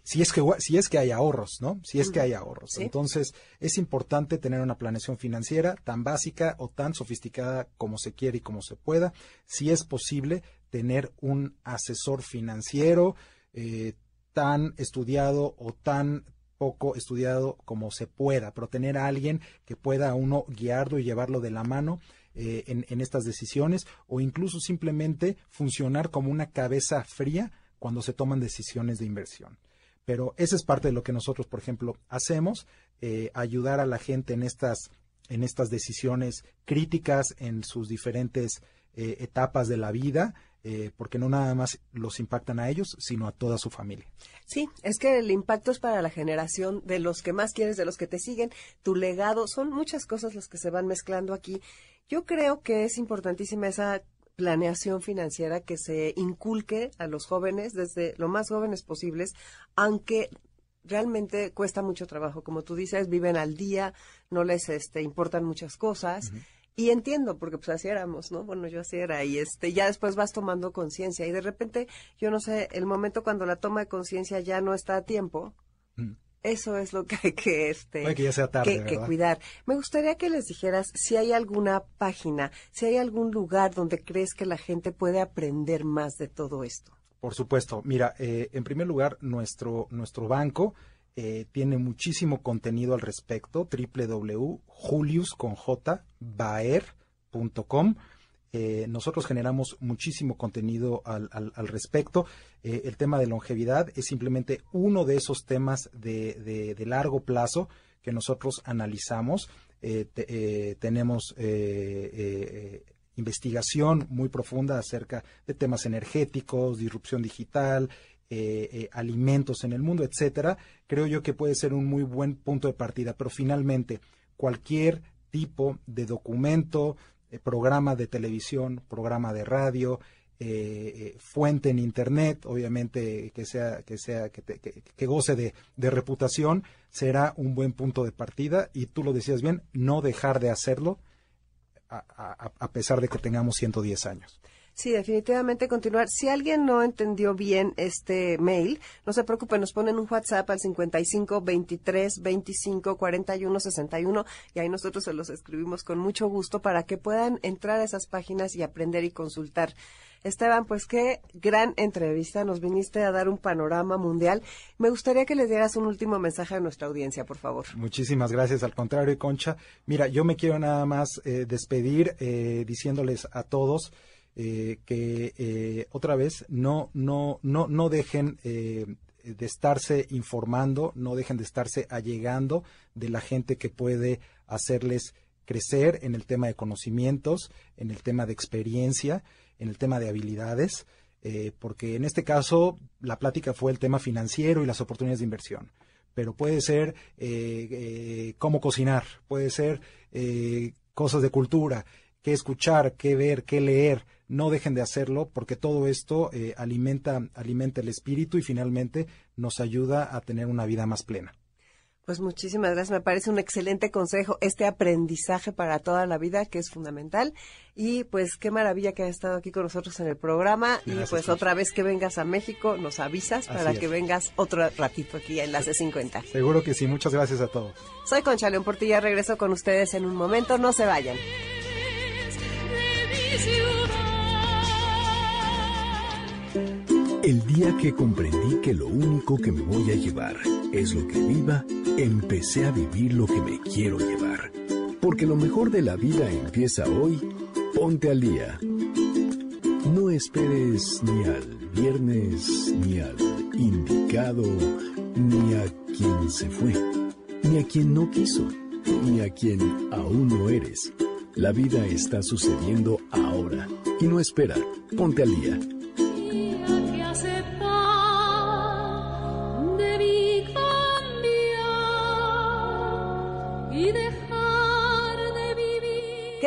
si es que si es que hay ahorros, ¿no? Si es que hay ahorros. Entonces, es importante tener una planeación financiera tan básica o tan sofisticada como se quiere y como se pueda. Si es posible, tener un asesor financiero eh, tan estudiado o tan poco estudiado como se pueda, pero tener a alguien que pueda uno guiarlo y llevarlo de la mano eh, en, en estas decisiones o incluso simplemente funcionar como una cabeza fría cuando se toman decisiones de inversión. Pero esa es parte de lo que nosotros, por ejemplo, hacemos, eh, ayudar a la gente en estas, en estas decisiones críticas en sus diferentes eh, etapas de la vida, eh, porque no nada más los impactan a ellos, sino a toda su familia. Sí, es que el impacto es para la generación de los que más quieres, de los que te siguen, tu legado, son muchas cosas las que se van mezclando aquí. Yo creo que es importantísima esa planeación financiera que se inculque a los jóvenes desde lo más jóvenes posibles, aunque realmente cuesta mucho trabajo. Como tú dices, viven al día, no les este, importan muchas cosas. Y entiendo, porque pues así éramos, ¿no? Bueno, yo así era. Y este, ya después vas tomando conciencia. Y de repente, yo no sé, el momento cuando la toma de conciencia ya no está a tiempo, eso es lo que hay que, este, que, cuidar. Me gustaría que les dijeras si hay alguna página, si hay algún lugar donde crees que la gente puede aprender más de todo esto. Por supuesto. Mira, eh, en primer lugar, nuestro, nuestro banco eh, tiene muchísimo contenido al respecto, www.juliusconjbaer.com. Eh, nosotros generamos muchísimo contenido al, al, respecto. Eh, el tema de longevidad es simplemente uno de esos temas de, de, largo plazo que nosotros analizamos. Eh, tenemos investigación muy profunda acerca de temas energéticos, disrupción digital, alimentos en el mundo, etcétera. Creo yo que puede ser un muy buen punto de partida, pero finalmente cualquier tipo de documento, eh, programa de televisión, programa de radio, eh, eh, fuente en internet, obviamente que sea que sea que, que, goce de, de, reputación, será un buen punto de partida y tú lo decías bien, no dejar de hacerlo a, a, a pesar de que tengamos 110 años. Sí, definitivamente continuar. Si alguien no entendió bien este mail, no se preocupe, nos ponen un WhatsApp al 55 23 25 41 61 y ahí nosotros se los escribimos con mucho gusto para que puedan entrar a esas páginas y aprender y consultar. Esteban, pues qué gran entrevista. Nos viniste a dar un panorama mundial. Me gustaría que les dieras un último mensaje a nuestra audiencia, por favor. Muchísimas gracias. Al contrario, Concha. Mira, yo me quiero nada más eh, despedir eh, diciéndoles a todos eh, que eh, otra vez no, no, no, no dejen eh, de estarse informando, no dejen de estarse allegando de la gente que puede hacerles crecer en el tema de conocimientos, en el tema de experiencia, en el tema de habilidades, porque en este caso la plática fue el tema financiero y las oportunidades de inversión. Pero puede ser cómo cocinar, puede ser cosas de cultura, qué escuchar, qué ver, qué leer, no dejen de hacerlo porque todo esto eh, alimenta, alimenta el espíritu y finalmente nos ayuda a tener una vida más plena. Pues muchísimas gracias, me parece un excelente consejo, este aprendizaje para toda la vida que es fundamental y pues qué maravilla que hayas estado aquí con nosotros en el programa y pues otra vez que vengas a México nos avisas para que vengas otro ratito aquí en c 50. Seguro que sí, muchas gracias a todos. Soy Concha León Portilla, regreso con ustedes en un momento, no se vayan. El día que comprendí que lo único que me voy a llevar es lo que viva, empecé a vivir lo que me quiero llevar. Porque lo mejor de la vida empieza hoy, ponte al día. No esperes ni al viernes, ni al indicado, ni a quien se fue, ni a quien no quiso, ni a quien aún no eres. La vida está sucediendo ahora y no espera. Ponte al día.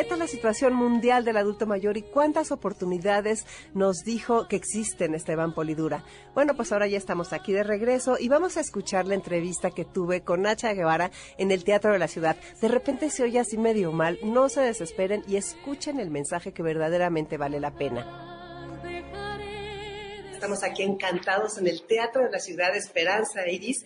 ¿Qué tal la situación mundial del adulto mayor y cuántas oportunidades nos dijo que existen, Esteban Polidura? Bueno, pues ahora ya estamos aquí de regreso y vamos a escuchar la entrevista que tuve con Nacha Guevara en el Teatro de la Ciudad. De repente se oye así medio mal, no se desesperen y escuchen el mensaje que verdaderamente vale la pena. Estamos aquí encantados en el Teatro de la Ciudad Esperanza Iris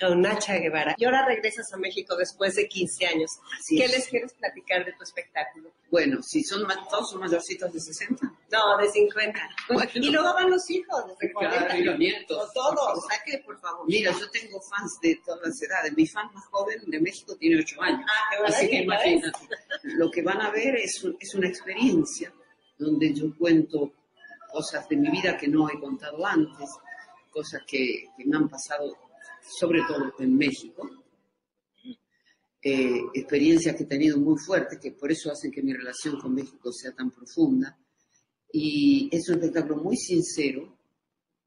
con Nacha Guevara. Y ahora regresas a México después de 15 años. Así ¿Qué es. les quieres platicar de tu espectáculo? Bueno, si son ma- todos son mayorcitos de 60. No, de 50. Bueno. Y luego van los hijos, desde Claro, 40. y los nietos. O todos, saque, por favor. Mira, yo tengo fans de todas las edades. Mi fan más joven de México tiene 8 años. Ah, qué Así que imagínate. Lo que van a ver es, un- es una experiencia donde yo cuento cosas de mi vida que no he contado antes, cosas que, que me han pasado, sobre todo en México. Eh, experiencias que he tenido muy fuertes, que por eso hacen que mi relación con México sea tan profunda. Y es un espectáculo muy sincero,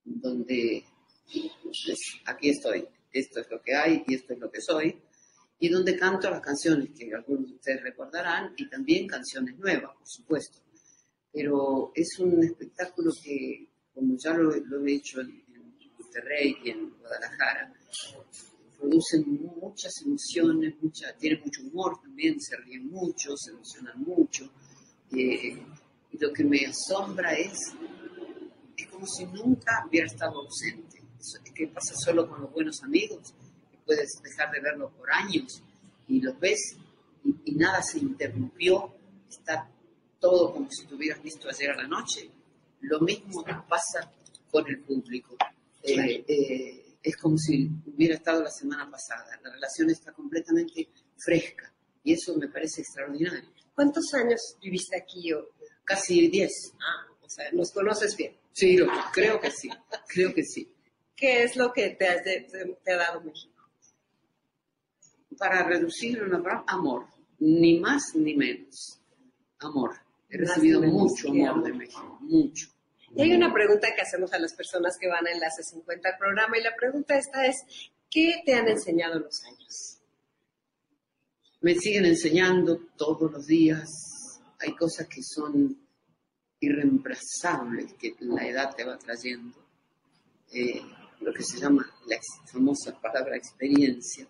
donde pues, aquí estoy, esto es lo que hay y esto es lo que soy, y donde canto las canciones que algunos de ustedes recordarán y también canciones nuevas, por supuesto. Pero es un espectáculo que, como ya lo, he hecho en, en Monterrey y en Guadalajara, produce muchas emociones, mucha, tiene mucho humor también, se ríen mucho, se emocionan mucho. eh, y lo que me asombra es, es como si nunca hubiera estado ausente. Que pasa solo con los buenos amigos, que puedes dejar de verlos por años y los ves y, y nada se interrumpió, está todo como si te hubieras visto ayer a la noche. Lo mismo pasa con el público. Eh, eh, es como si hubiera estado la semana pasada. La relación está completamente fresca y eso me parece extraordinario. ¿Cuántos años viviste aquí? O, Casi 10. ah, o sea, nos conoces bien. Sí, lo- creo que sí, creo que sí. ¿Qué es lo que te, has de- te- ha dado México? Para reducir una palabra, amor, ni más ni menos. Amor. He recibido mucho amor amor. de México, mucho. Y hay una pregunta que hacemos a las personas que van a Enlace 50 al programa y la pregunta esta es, ¿qué te han enseñado los años? Me siguen enseñando todos los días. Hay cosas que son irreemplazables que la edad te va trayendo. Eh, lo que se llama la famosa palabra experiencia.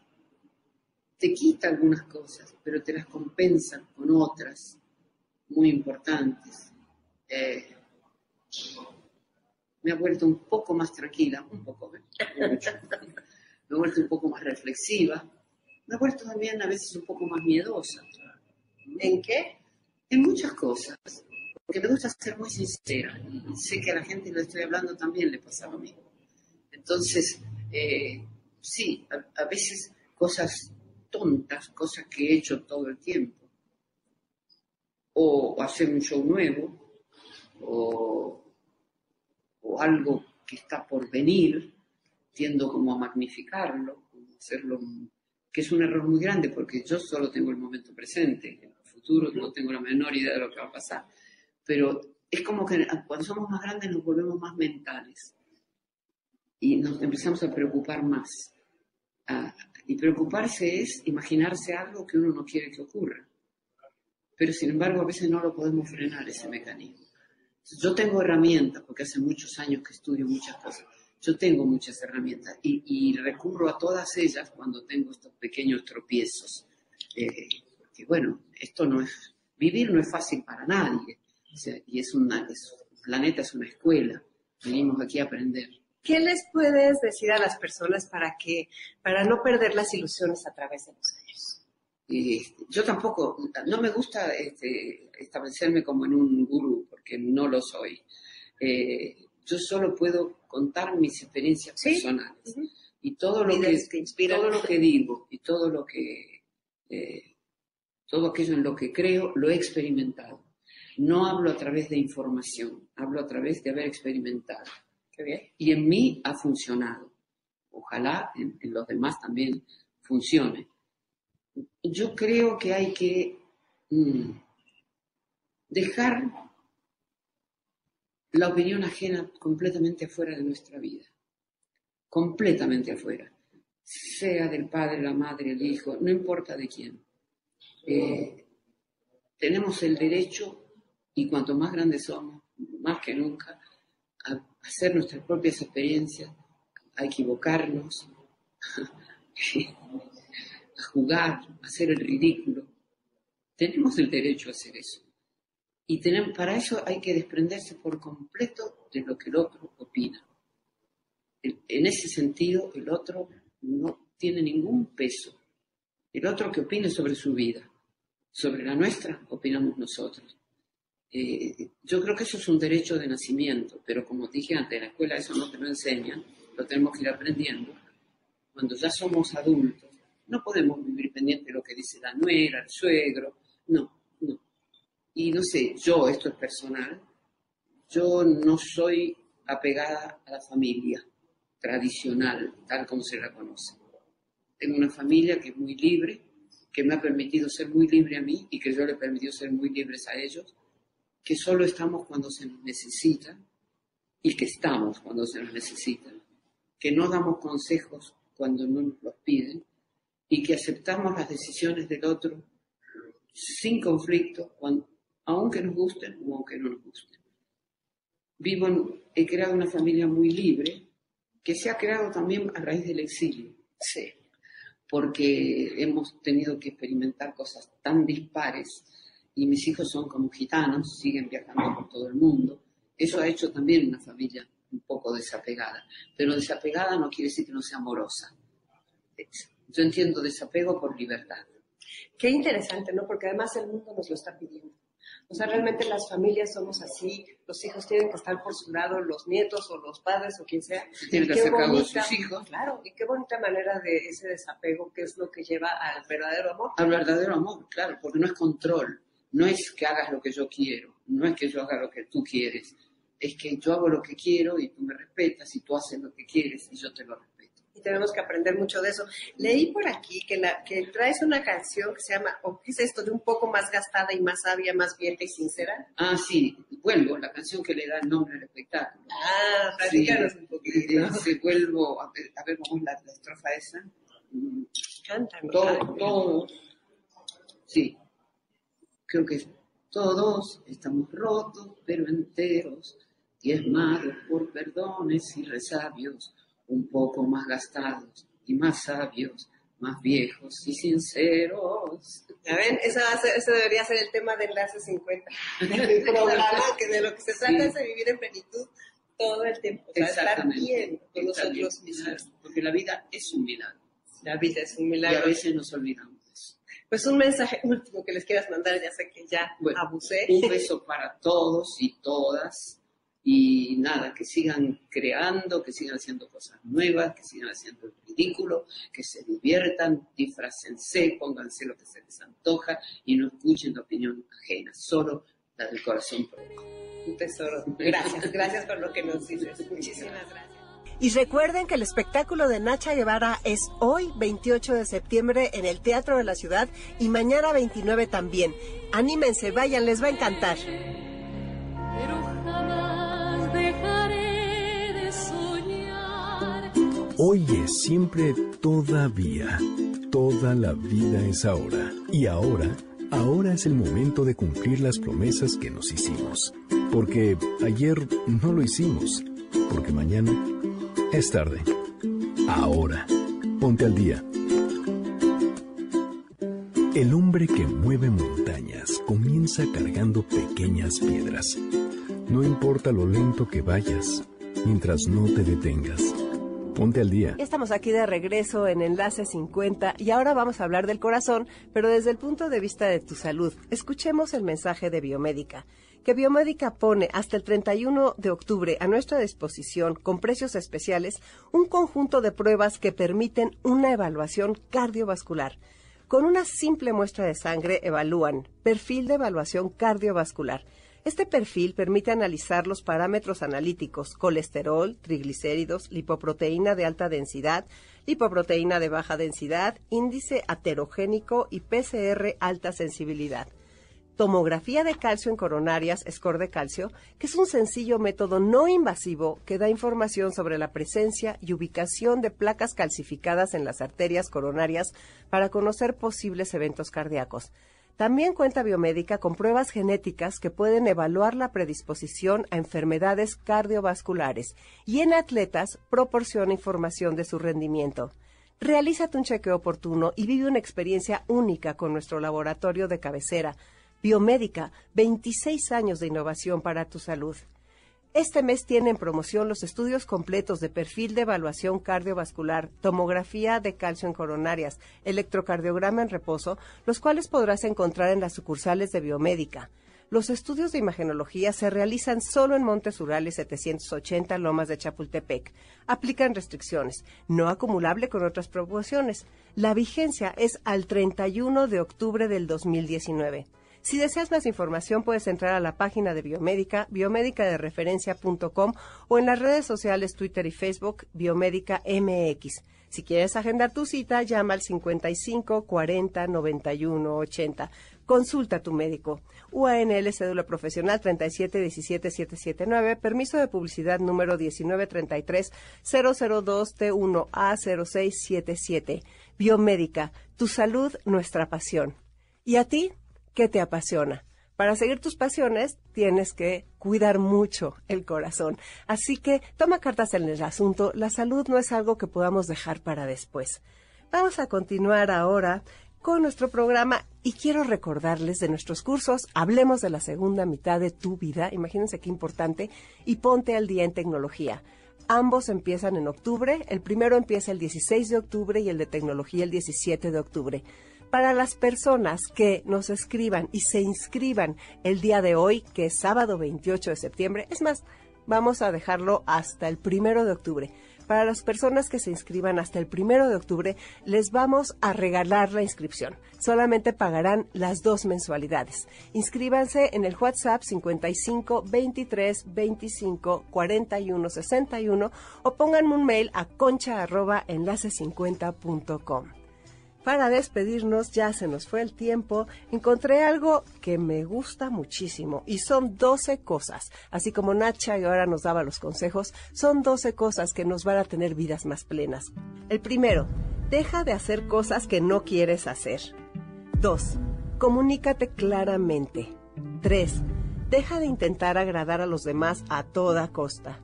Te quita algunas cosas, pero te las compensa con otras muy importantes. Eh, me ha vuelto un poco más tranquila, un poco, ¿eh? me he vuelto un poco más reflexiva, me he vuelto también a veces un poco más miedosa. ¿En qué? En muchas cosas, porque me gusta ser muy sincera sé que a la gente lo estoy hablando también le pasa lo mismo. Entonces, eh, sí, a, a veces cosas tontas, cosas que he hecho todo el tiempo, o hacer un show nuevo, o, algo que está por venir, tiendo como a magnificarlo, como hacerlo, que es un error muy grande porque yo solo tengo el momento presente, en el futuro no tengo la menor idea de lo que va a pasar, pero es como que cuando somos más grandes nos volvemos más mentales y nos empezamos a preocupar más. Ah, y preocuparse es imaginarse algo que uno no quiere que ocurra. Pero sin embargo a veces no lo podemos frenar ese mecanismo. Yo tengo herramientas, porque hace muchos años que estudio muchas cosas. Yo tengo muchas herramientas y, recurro a todas ellas cuando tengo estos pequeños tropiezos. Eh, porque bueno, esto no es, vivir no es fácil para nadie. O sea, y es una, es- el planeta es una escuela. Venimos aquí a aprender. ¿Qué les puedes decir a las personas para que, para no perder las ilusiones a través de los? Y, este, yo tampoco, no me gusta este, establecerme como en un gurú, porque no lo soy. Eh, yo solo puedo contar mis experiencias Sí. personales. Y todo lo, que, que todo lo que digo y todo lo que, eh, todo aquello en lo que creo, lo he experimentado. No hablo a través de información, hablo a través de haber experimentado. Qué bien. Y en mí ha funcionado. Ojalá en, en los demás también funcione. Yo creo que hay que mm, dejar la opinión ajena completamente afuera de nuestra vida. Completamente afuera. Sea del padre, la madre, el hijo, no importa de quién. Eh, tenemos el derecho, y cuanto más grandes somos, más que nunca, a hacer nuestras propias experiencias, a equivocarnos, a jugar, a hacer el ridículo. Tenemos el derecho a hacer eso. Y tenemos, para eso hay que desprenderse por completo de lo que el otro opina. En ese sentido, el otro no tiene ningún peso. El otro que opine sobre su vida, sobre la nuestra, opinamos nosotros. Eh, yo creo que eso es un derecho de nacimiento, pero como dije antes, en la escuela eso no te lo enseñan, lo tenemos que ir aprendiendo. Cuando ya somos adultos, no podemos vivir pendiente de lo que dice la nuera, el suegro, no, no. Y no sé, yo, esto es personal, yo no soy apegada a la familia tradicional, tal como se la conoce. Tengo una familia que es muy libre, que me ha permitido ser muy libre a mí y que yo le he permitido ser muy libres a ellos, que solo estamos cuando se nos necesita y que estamos cuando se nos necesita, que no damos consejos cuando no nos los piden y que aceptamos las decisiones del otro sin conflicto, aunque nos gusten o aunque no nos gusten. Vivo en- he creado una familia muy libre que se ha creado también a raíz del exilio. Sí. Porque hemos tenido que experimentar cosas tan dispares y mis hijos son como gitanos, siguen viajando por todo el mundo. Eso ha hecho también una familia un poco desapegada. Pero desapegada no quiere decir que no sea amorosa. Yo entiendo desapego por libertad. Qué interesante, ¿no? Porque además el mundo nos lo está pidiendo. O sea, realmente las familias somos así, los hijos tienen que estar por su lado, los nietos o los padres o quien sea. Tienen que hacer bonita- sus hijos. Claro, y qué bonita manera de ese desapego, que es lo que lleva al verdadero amor. Al verdadero amor, claro, porque no es control, no es que hagas lo que yo quiero, no es que yo haga lo que tú quieres, es que yo hago lo que quiero y tú me respetas y tú haces lo que quieres y yo te lo respeto. Y tenemos que aprender mucho de eso. Leí por aquí que, la, que traes una canción que se llama, o qué es esto, de un poco más gastada y más sabia, más vieja y sincera. Ah, sí, vuelvo, la canción que le da el nombre al espectáculo. Ah, Sí, platícanos un poquito. eh, se vuelvo, a ver, a ver la, la estrofa esa. Cántame. Todo- todos, sí, creo que todos estamos rotos, pero enteros, diezmados por perdones y resabios, un poco más gastados y más sabios, más viejos y sinceros. Ya ven, va a ser- eso debería ser el tema de Enlace 50. del programa, que de lo que se trata Sí. es de vivir en plenitud todo el tiempo. O sea, estar bien con nosotros mismos. Porque la vida es un milagro. La vida es un Y a milagro. veces nos olvidamos. Pues un mensaje último que les quieras mandar, ya sé que ya Bueno, abusé. Un beso para todos y todas. Y nada, que sigan creando, que sigan haciendo cosas nuevas, que sigan haciendo el ridículo, que se diviertan, disfrácense, pónganse lo que se les antoja y no escuchen la opinión ajena, solo la del corazón propio. Un tesoro. Gracias, gracias por lo que nos dices. Muchísimas gracias. Y recuerden que el espectáculo de Nacha Guevara es hoy 28 de septiembre en el Teatro de la Ciudad y mañana 29 también. Anímense, vayan, les va a encantar. Es siempre todavía. Toda la vida es ahora. Y ahora, ahora es el momento de cumplir las promesas que nos hicimos. Porque ayer no lo hicimos. Porque mañana es tarde. Ahora, ponte al día. El hombre que mueve montañas comienza cargando pequeñas piedras. No importa lo lento que vayas, mientras no te detengas. Estamos aquí de regreso en Enlace 50 y ahora vamos a hablar del corazón, pero desde el punto de vista de tu salud. Escuchemos el mensaje de Biomédica, que Biomédica pone hasta el 31 de octubre a nuestra disposición, con precios especiales, un conjunto de pruebas que permiten una evaluación cardiovascular. Con una simple muestra de sangre evalúan perfil de evaluación cardiovascular. Este perfil permite analizar los parámetros analíticos, colesterol, triglicéridos, lipoproteína de alta densidad, lipoproteína de baja densidad, índice aterogénico y PCR alta sensibilidad. Tomografía de calcio en coronarias, score de calcio, que es un sencillo método no invasivo que da información sobre la presencia y ubicación de placas calcificadas en las arterias coronarias para conocer posibles eventos cardíacos. También cuenta Biomédica con pruebas genéticas que pueden evaluar la predisposición a enfermedades cardiovasculares y en atletas proporciona información de su rendimiento. Realízate un chequeo oportuno y vive una experiencia única con nuestro laboratorio de cabecera. Biomédica, 26 años de innovación para tu salud. Este mes tiene en promoción los estudios completos de perfil de evaluación cardiovascular, tomografía de calcio en coronarias, electrocardiograma en reposo, los cuales podrás encontrar en las sucursales de Biomédica. Los estudios de imagenología se realizan solo en Montes Urales 780 Lomas de Chapultepec. Aplican restricciones, no acumulable con otras promociones. La vigencia es al 31 de octubre del 2019. Si deseas más información, puedes entrar a la página de Biomédica, biomédicadereferencia.com o en las redes sociales Twitter y Facebook, Biomédica MX. Si quieres agendar tu cita, llama al 55 40 91 80. Consulta a tu médico. UANL Cédula Profesional 3717779, permiso de publicidad número 1933 002 T1A 0677. Biomédica, tu salud, nuestra pasión. ¿Y a ti? ¿Qué te apasiona? Para seguir tus pasiones tienes que cuidar mucho el corazón. Así que toma cartas en el asunto. La salud no es algo que podamos dejar para después. Vamos a continuar ahora con nuestro programa y quiero recordarles de nuestros cursos. Hablemos de la segunda mitad de tu vida. Imagínense qué importante. Y ponte al día en tecnología. Ambos empiezan en octubre. El primero empieza el 16 de octubre y el de tecnología el 17 de octubre para las personas que nos escriban y se inscriban el día de hoy, que es sábado 28 de septiembre, es más, vamos a dejarlo hasta el primero de octubre. Para las personas que se inscriban hasta el primero de octubre, les vamos a regalar la inscripción. Solamente pagarán las dos mensualidades. Inscríbanse en el WhatsApp 55 23 25 41 61 o pónganme un mail a concha arroba enlace50.com para despedirnos, ya se nos fue el tiempo, encontré algo que me gusta muchísimo y son 12 cosas, así como Nacha y ahora nos daba los consejos, son 12 cosas que nos van a tener vidas más plenas. El primero, deja de hacer cosas que no quieres hacer. 2. Comunícate claramente. 3. Deja de intentar agradar a los demás a toda costa.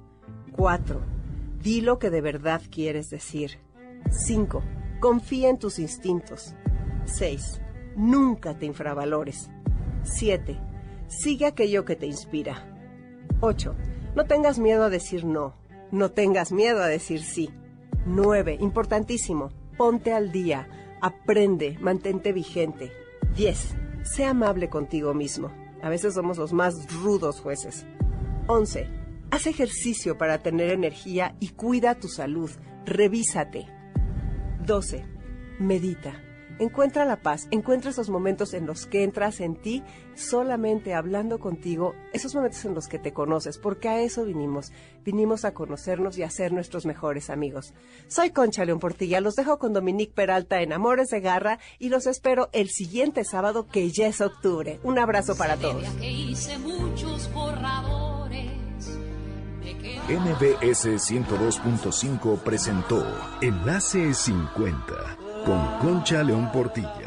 4. Di lo que de verdad quieres decir. 5 Confía en tus instintos. 6. Nunca te infravalores. 7. Sigue aquello que te inspira. 8. No tengas miedo a decir no. No tengas miedo a decir sí. 9. Importantísimo. Ponte al día. Aprende. Mantente vigente. 10. Sé amable contigo mismo. A veces somos los más rudos jueces. 11. Haz ejercicio para tener energía y cuida tu salud. Revísate. 12. Medita. Encuentra la paz, encuentra esos momentos en los que entras en ti solamente hablando contigo, esos momentos en los que te conoces, porque a eso vinimos. Vinimos a conocernos y a ser nuestros mejores amigos. Soy Concha León Portilla, los dejo con Dominique Peralta en Amores de Garra y los espero el siguiente sábado que ya es octubre. Un abrazo para todos. NBS 102.5 presentó Enlace 50 con Concha León Portilla.